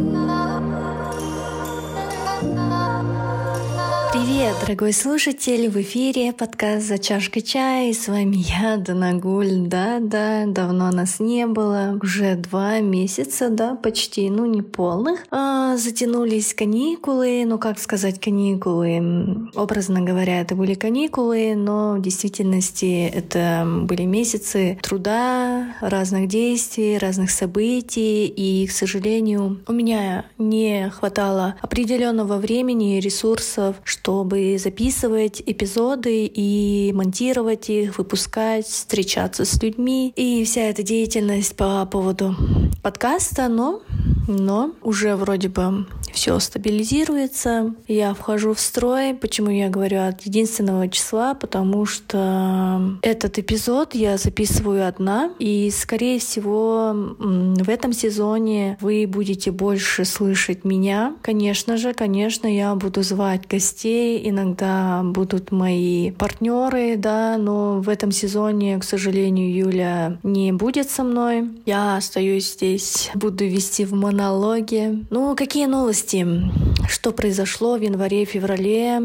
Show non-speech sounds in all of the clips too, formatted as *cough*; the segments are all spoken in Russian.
love. Привет, дорогой слушатель! В эфире подкаст «За чашкой чая» и с вами я, Данагуль. Да-да, давно нас не было. Уже два месяца, да, почти, ну не полных. А, затянулись каникулы, ну как сказать каникулы? Образно говоря, это были каникулы, но в действительности это были месяцы труда, разных действий, разных событий. И, к сожалению, у меня не хватало определенного времени и ресурсов, чтобы записывать эпизоды и монтировать их, выпускать, встречаться с людьми. И вся эта деятельность по поводу подкаста, но, но уже вроде бы все стабилизируется, я вхожу в строй. Почему я говорю от единственного числа? Потому что этот эпизод я записываю одна, и, скорее всего, в этом сезоне вы будете больше слышать меня. Конечно же, конечно, я буду звать гостей, иногда будут мои партнеры, да, но в этом сезоне, к сожалению, Юля не будет со мной. Я остаюсь здесь, буду вести в монологе. Ну, какие новости? Новости, что произошло в январе-феврале.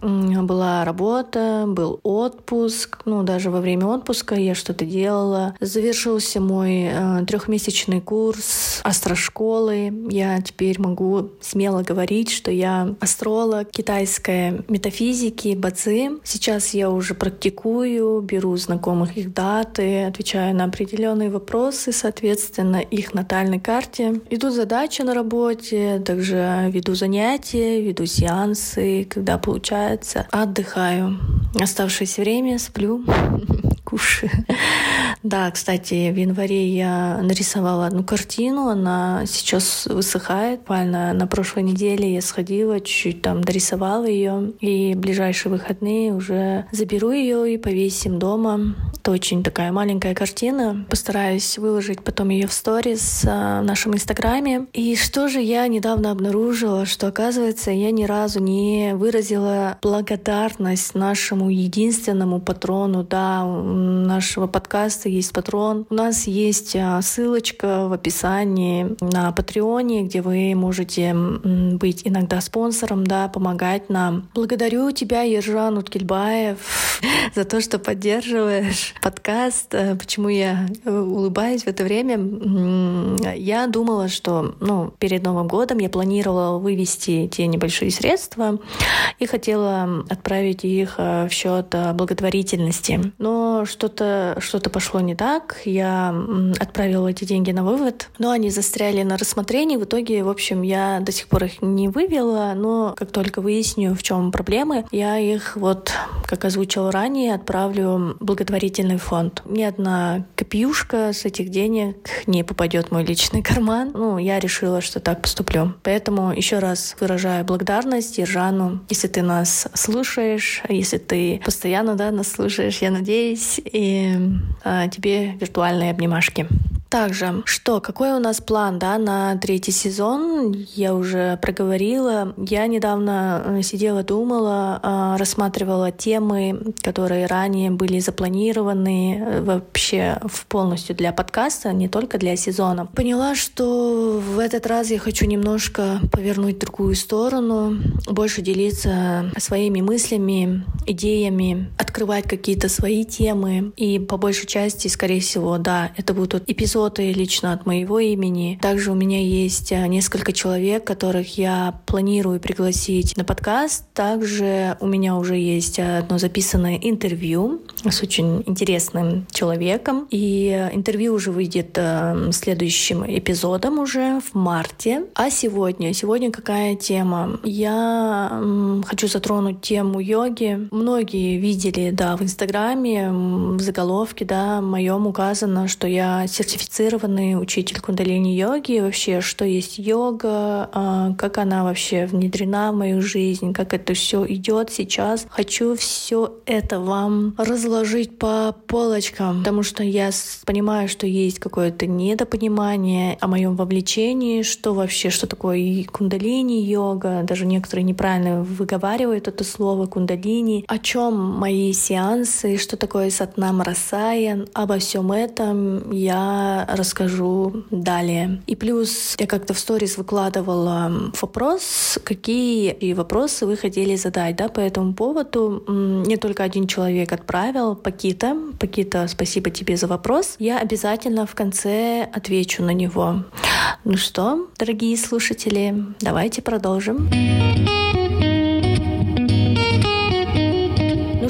Была работа, был отпуск. Ну, даже во время отпуска я что-то делала. Завершился мой э, трехмесячный курс астрошколы. Я теперь могу смело говорить, что я астролог китайской метафизики, баци. Сейчас я уже практикую, беру знакомых их даты, отвечаю на определенные вопросы, соответственно, их натальной карте. Идут задачи на работе, также также веду занятия, веду сеансы, когда получается, отдыхаю. Оставшееся время сплю, кушаю. *laughs* Да, кстати, в январе я нарисовала одну картину, она сейчас высыхает. Буквально на прошлой неделе я сходила, чуть-чуть там дорисовала ее, и в ближайшие выходные уже заберу ее и повесим дома. Это очень такая маленькая картина. Постараюсь выложить потом ее в сторис в нашем инстаграме. И что же я недавно обнаружила, что оказывается я ни разу не выразила благодарность нашему единственному патрону, да, нашего подкаста есть патрон. У нас есть а, ссылочка в описании на Патреоне, где вы можете быть иногда спонсором, да, помогать нам. Благодарю тебя, Ержан Уткельбаев, *laughs* за то, что поддерживаешь подкаст. Э, почему я э, улыбаюсь в это время? Я думала, что ну, перед Новым годом я планировала вывести те небольшие средства и хотела отправить их э, в счет благотворительности. Но что-то что пошло не так. Я отправила эти деньги на вывод, но они застряли на рассмотрении. В итоге, в общем, я до сих пор их не вывела, но как только выясню, в чем проблемы, я их вот, как озвучила ранее, отправлю в благотворительный фонд. Ни одна копеюшка с этих денег не попадет в мой личный карман. Ну, я решила, что так поступлю. Поэтому еще раз выражаю благодарность Ержану, если ты нас слушаешь, если ты постоянно да, нас слушаешь, я надеюсь. И э, тебе виртуальные обнимашки. Также, что, какой у нас план, да, на третий сезон? Я уже проговорила. Я недавно э, сидела, думала, а, рассматривала темы, которые ранее были запланированы э, вообще в полностью для подкаста, не только для сезона. Поняла, что в этот раз я хочу немножко повернуть другую сторону, больше делиться своими мыслями, идеями, открывать какие-то свои темы. И по большей части, скорее всего, да, это будут эпизоды эпизоды лично от моего имени. Также у меня есть э, несколько человек, которых я планирую пригласить на подкаст. Также у меня уже есть одно записанное интервью с очень интересным человеком. И э, интервью уже выйдет э, следующим эпизодом уже в марте. А сегодня? Сегодня какая тема? Я хочу затронуть тему йоги. Многие видели, да, в Инстаграме, в заголовке, да, моем указано, что я сертифицированный сертифицированный учитель кундалини-йоги, вообще, что есть йога, а, как она вообще внедрена в мою жизнь, как это все идет сейчас. Хочу все это вам разложить по полочкам, потому что я понимаю, что есть какое-то недопонимание о моем вовлечении, что вообще, что такое кундалини-йога, даже некоторые неправильно выговаривают это слово кундалини, о чем мои сеансы, что такое сатнам расаян, обо всем этом я расскажу далее. И плюс я как-то в сторис выкладывала вопрос, какие вопросы вы хотели задать да, по этому поводу. Не только один человек отправил, Пакита. Пакита, спасибо тебе за вопрос. Я обязательно в конце отвечу на него. Ну что, дорогие слушатели, давайте продолжим. Ну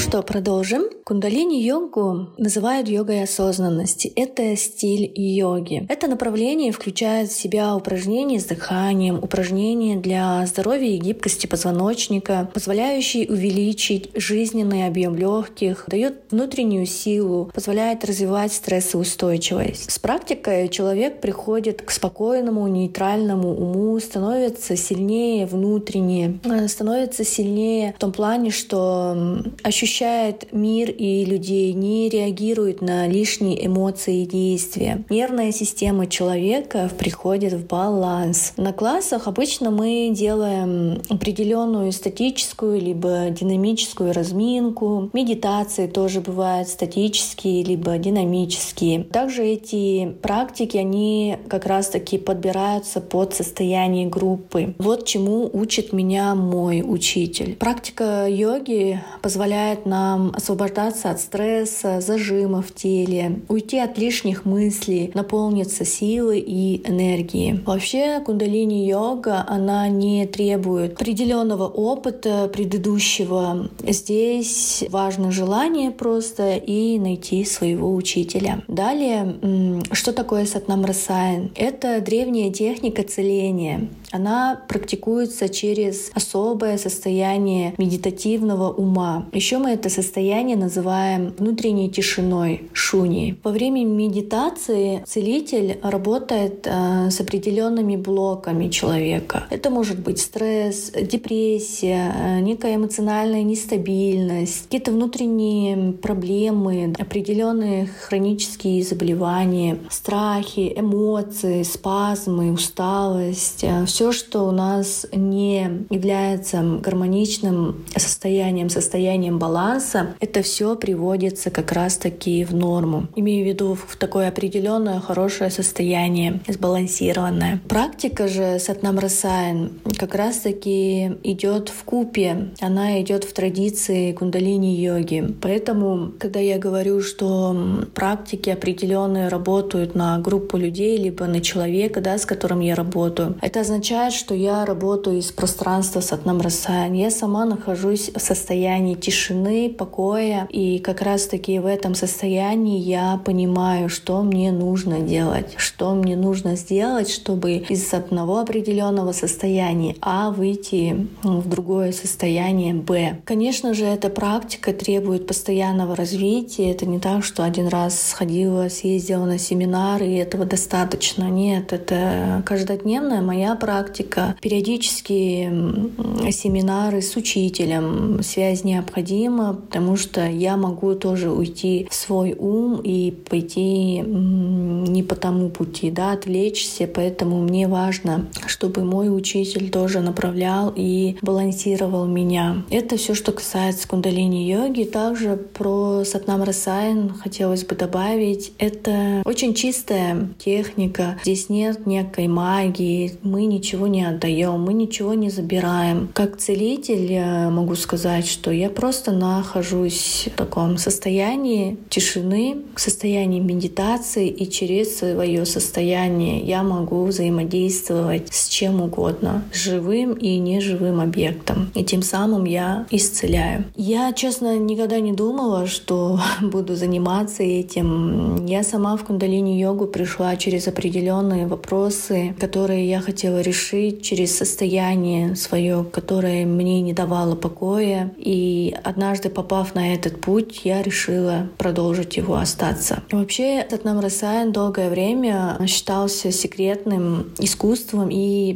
что, продолжим. Кундалини-йогу называют йогой осознанности. Это стиль йоги. Это направление включает в себя упражнения с дыханием, упражнения для здоровья и гибкости позвоночника, позволяющие увеличить жизненный объем легких, дает внутреннюю силу, позволяет развивать стрессоустойчивость. С практикой человек приходит к спокойному, нейтральному уму, становится сильнее внутренне, становится сильнее в том плане, что ощущает ощущает мир и людей, не реагирует на лишние эмоции и действия. Нервная система человека приходит в баланс. На классах обычно мы делаем определенную статическую либо динамическую разминку. Медитации тоже бывают статические либо динамические. Также эти практики, они как раз-таки подбираются под состояние группы. Вот чему учит меня мой учитель. Практика йоги позволяет нам освобождаться от стресса, зажима в теле, уйти от лишних мыслей, наполниться силой и энергией. Вообще кундалини-йога, она не требует определенного опыта предыдущего. Здесь важно желание просто и найти своего учителя. Далее, что такое сатнамрасайн? Это древняя техника целения. Она практикуется через особое состояние медитативного ума. Еще мы это состояние называем внутренней тишиной, шуни. Во время медитации целитель работает э, с определенными блоками человека. Это может быть стресс, депрессия, э, некая эмоциональная нестабильность, какие-то внутренние проблемы, определенные хронические заболевания, страхи, эмоции, спазмы, усталость. Э, Все, что у нас не является гармоничным состоянием, состоянием баланса, это все приводится как раз-таки в норму. Имею в виду в такое определенное хорошее состояние, сбалансированное. Практика же Сатнам Расаян как раз-таки идет в купе, она идет в традиции кундалини-йоги. Поэтому, когда я говорю, что практики определенные работают на группу людей, либо на человека, да, с которым я работаю, это означает, что я работаю из пространства Расаян. Я сама нахожусь в состоянии тишины, покоя. И как раз-таки в этом состоянии я понимаю, что мне нужно делать, что мне нужно сделать, чтобы из одного определенного состояния А выйти в другое состояние Б. Конечно же, эта практика требует постоянного развития. Это не так, что один раз сходила, съездила на семинар, и этого достаточно. Нет, это каждодневная моя практика. Периодически семинары с учителем. Связь необходима, потому что я могу тоже уйти в свой ум и пойти не по тому пути, да, отвлечься, поэтому мне важно, чтобы мой учитель тоже направлял и балансировал меня. Это все, что касается кундалини-йоги. Также про Сатнам Расайн хотелось бы добавить. Это очень чистая техника. Здесь нет некой магии. Мы ничего не отдаем, мы ничего не забираем. Как целитель я могу сказать, что я просто на нахожусь в таком состоянии тишины, состоянии медитации, и через свое состояние я могу взаимодействовать с чем угодно, с живым и неживым объектом. И тем самым я исцеляю. Я, честно, никогда не думала, что *laughs* буду заниматься этим. Я сама в кундалини-йогу пришла через определенные вопросы, которые я хотела решить через состояние свое, которое мне не давало покоя. И однажды попав на этот путь, я решила продолжить его остаться. Вообще, этот Расаян долгое время считался секретным искусством и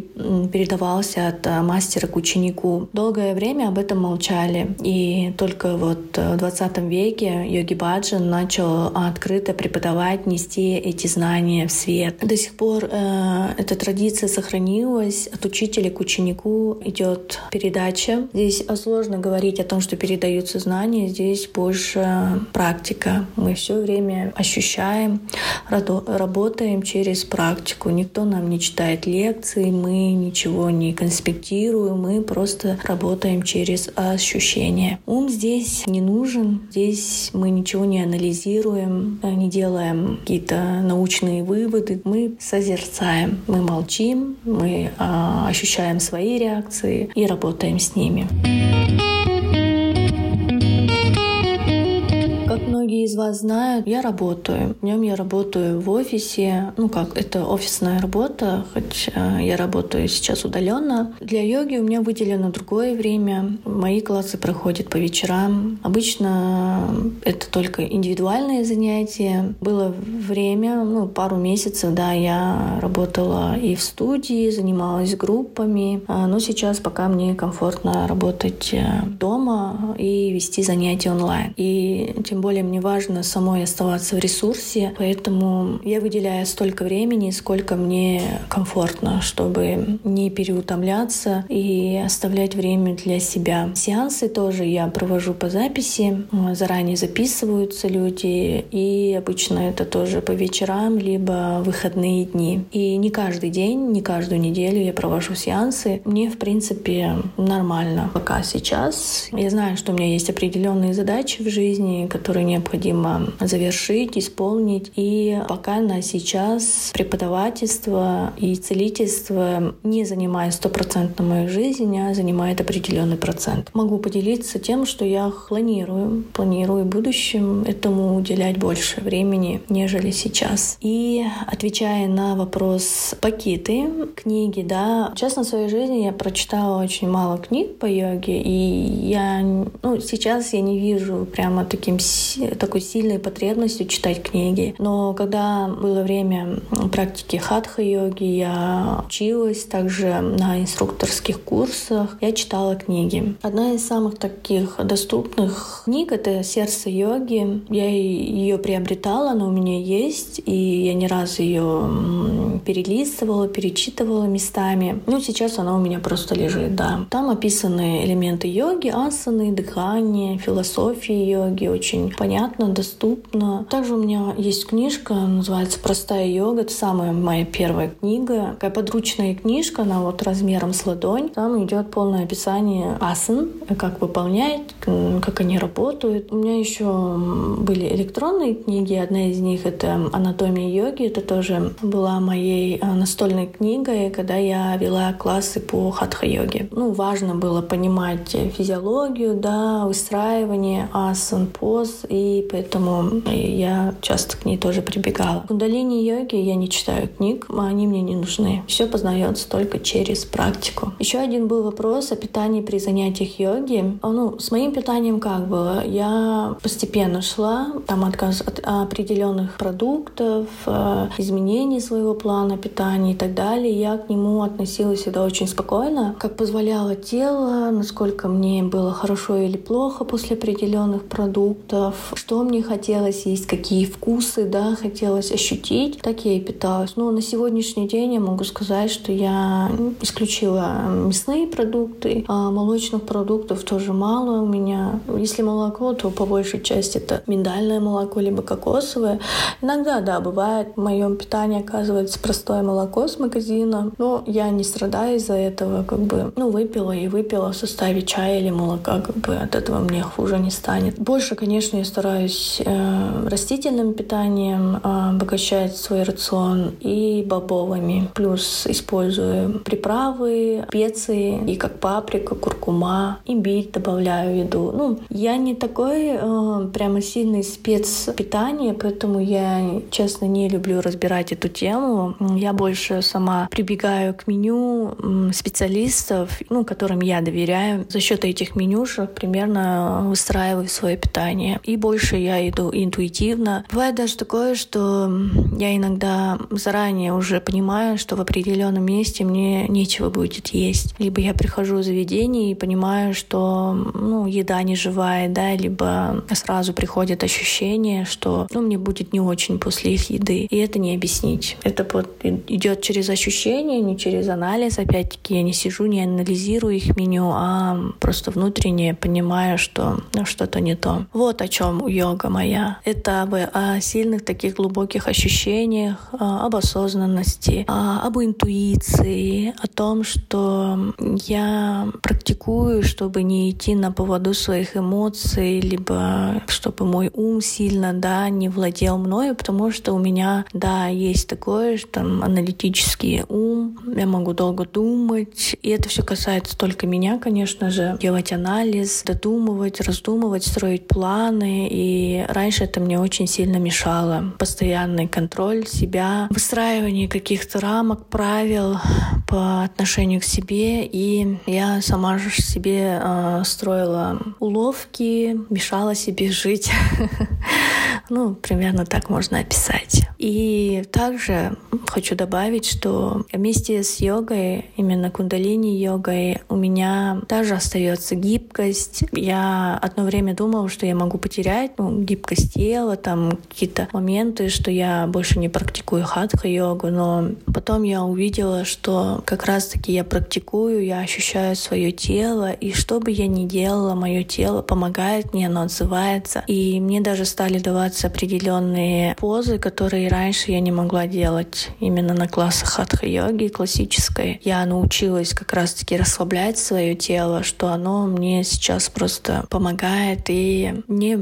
передавался от э, мастера к ученику. Долгое время об этом молчали. И только вот в 20 веке Йоги Баджан начал открыто преподавать, нести эти знания в свет. До сих пор э, эта традиция сохранилась. От учителя к ученику идет передача. Здесь сложно говорить о том, что передаются знание, здесь больше практика. Мы все время ощущаем, работаем через практику. Никто нам не читает лекции, мы ничего не конспектируем, мы просто работаем через ощущения. Ум здесь не нужен, здесь мы ничего не анализируем, не делаем какие-то научные выводы, мы созерцаем, мы молчим, мы а, ощущаем свои реакции и работаем с ними. Многие из вас знают, я работаю. Днем я работаю в офисе. Ну как, это офисная работа, хоть э, я работаю сейчас удаленно. Для йоги у меня выделено другое время. Мои классы проходят по вечерам. Обычно это только индивидуальные занятия. Было время, ну, пару месяцев, да, я работала и в студии, занималась группами. А, но сейчас пока мне комфортно работать э, дома и вести занятия онлайн. И тем более мне важно самой оставаться в ресурсе, поэтому я выделяю столько времени, сколько мне комфортно, чтобы не переутомляться и оставлять время для себя. Сеансы тоже я провожу по записи, заранее записываются люди, и обычно это тоже по вечерам, либо выходные дни. И не каждый день, не каждую неделю я провожу сеансы. Мне, в принципе, нормально пока сейчас. Я знаю, что у меня есть определенные задачи в жизни, которые не необходимо завершить, исполнить. И пока на сейчас преподавательство и целительство не занимает стопроцентно мою жизнь, а занимает определенный процент. Могу поделиться тем, что я планирую, планирую в будущем этому уделять больше времени, нежели сейчас. И отвечая на вопрос пакеты, книги, да, честно, в своей жизни я прочитала очень мало книг по йоге, и я, ну, сейчас я не вижу прямо таким такой сильной потребностью читать книги. Но когда было время практики хатха-йоги, я училась также на инструкторских курсах, я читала книги. Одна из самых таких доступных книг — это «Сердце йоги». Я ее приобретала, она у меня есть, и я не раз ее перелистывала, перечитывала местами. Ну, сейчас она у меня просто лежит, да. Там описаны элементы йоги, асаны, дыхание, философии йоги, очень понятно понятно, доступно. Также у меня есть книжка, называется «Простая йога». Это самая моя первая книга. Такая подручная книжка, она вот размером с ладонь. Там идет полное описание асан, как выполнять, как они работают. У меня еще были электронные книги. Одна из них — это «Анатомия йоги». Это тоже была моей а, настольной книгой, когда я вела классы по хатха-йоге. Ну, важно было понимать физиологию, да, выстраивание асан, поз и поэтому я часто к ней тоже прибегала. В кундалини йоги я не читаю книг, они мне не нужны. Все познается только через практику. Еще один был вопрос о питании при занятиях йоги. Ну, с моим питанием как было? Я постепенно шла, там отказ от определенных продуктов, э, изменений своего плана питания и так далее. Я к нему относилась всегда очень спокойно, как позволяло тело, насколько мне было хорошо или плохо после определенных продуктов, что мне хотелось есть, какие вкусы, да, хотелось ощутить, так я и питалась. Но на сегодняшний день я могу сказать, что я исключила мясные продукты, а молочных продуктов тоже мало у меня. Если молоко, то по большей части это миндальное молоко, либо кокосовое. Иногда, да, бывает, в моем питании оказывается простое молоко с магазина, но я не страдаю из-за этого, как бы, ну, выпила и выпила в составе чая или молока, как бы от этого мне хуже не станет. Больше, конечно, я стараюсь стараюсь э, растительным питанием э, обогащать свой рацион и бобовыми. Плюс использую приправы, специи, и как паприка, куркума, имбирь добавляю в еду. Ну, я не такой э, прямо сильный спец питания, поэтому я, честно, не люблю разбирать эту тему. Я больше сама прибегаю к меню специалистов, ну, которым я доверяю. За счет этих менюшек примерно выстраиваю свое питание. И больше больше я иду интуитивно. Бывает даже такое, что я иногда заранее уже понимаю, что в определенном месте мне нечего будет есть. Либо я прихожу в заведение и понимаю, что ну, еда не живая, да, либо сразу приходит ощущение, что ну, мне будет не очень после их еды. И это не объяснить. Это вот идет через ощущение, не через анализ. Опять-таки я не сижу, не анализирую их меню, а просто внутренне понимаю, что ну, что-то не то. Вот о чем йога моя. Это об, о сильных таких глубоких ощущениях, об осознанности, об интуиции, о том, что я практикую, чтобы не идти на поводу своих эмоций, либо чтобы мой ум сильно, да, не владел мною, потому что у меня, да, есть такое, что там аналитический ум, я могу долго думать, и это все касается только меня, конечно же, делать анализ, додумывать, раздумывать, строить планы, и раньше это мне очень сильно мешало. Постоянный контроль себя, выстраивание каких-то рамок, правил по отношению к себе, и я сама же себе э, строила уловки, мешала себе жить. *laughs* Ну, примерно так можно описать. И также хочу добавить, что вместе с йогой, именно кундалини-йогой, у меня также остается гибкость. Я одно время думала, что я могу потерять ну, гибкость тела, там какие-то моменты, что я больше не практикую хатха-йогу, но потом я увидела, что как раз-таки я практикую, я ощущаю свое тело, и что бы я ни делала, мое тело помогает мне, оно отзывается. И мне даже стали даваться определенные позы, которые раньше я не могла делать именно на классах хатха-йоги классической. Я научилась как раз-таки расслаблять свое тело, что оно мне сейчас просто помогает, и мне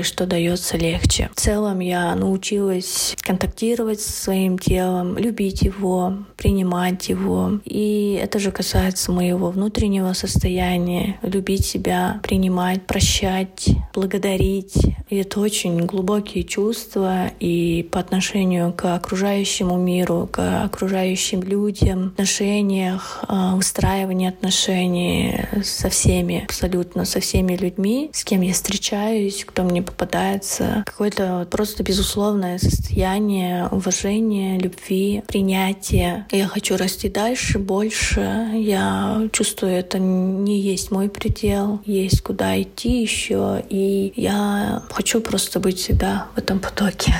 многое что дается легче. В целом я научилась контактировать со своим телом, любить его, принимать его. И это же касается моего внутреннего состояния. Любить себя, принимать, прощать, благодарить. И это очень глубокие чувства и по отношению к окружающему миру, к окружающим людям, отношениях, а, выстраивании отношений со всеми, абсолютно со всеми людьми, с кем я встречаюсь, кто мне попадается. Какое-то просто безусловное состояние уважения, любви, принятия. Я хочу расти дальше, больше. Я чувствую, это не есть мой предел, есть куда идти еще, и я хочу просто быть всегда в этом потоке.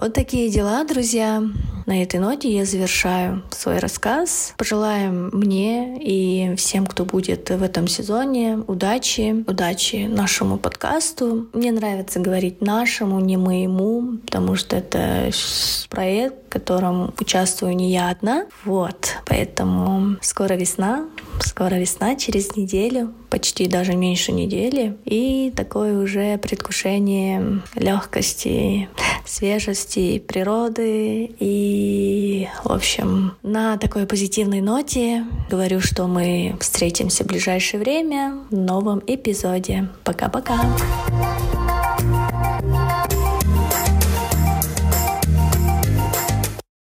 Вот такие дела, друзья. На этой ноте я завершаю свой рассказ. Пожелаем мне и всем, кто будет в этом сезоне, удачи, удачи нашему подкасту. Мне нравится говорить нашему, не моему, потому что это проект, в котором участвую не я одна. Вот, поэтому скоро весна, скоро весна, через неделю, почти даже меньше недели. И такое уже предвкушение легкости, свежести природы. И, в общем, на такой позитивной ноте говорю, что мы встретимся в ближайшее время в новом эпизоде. Пока-пока!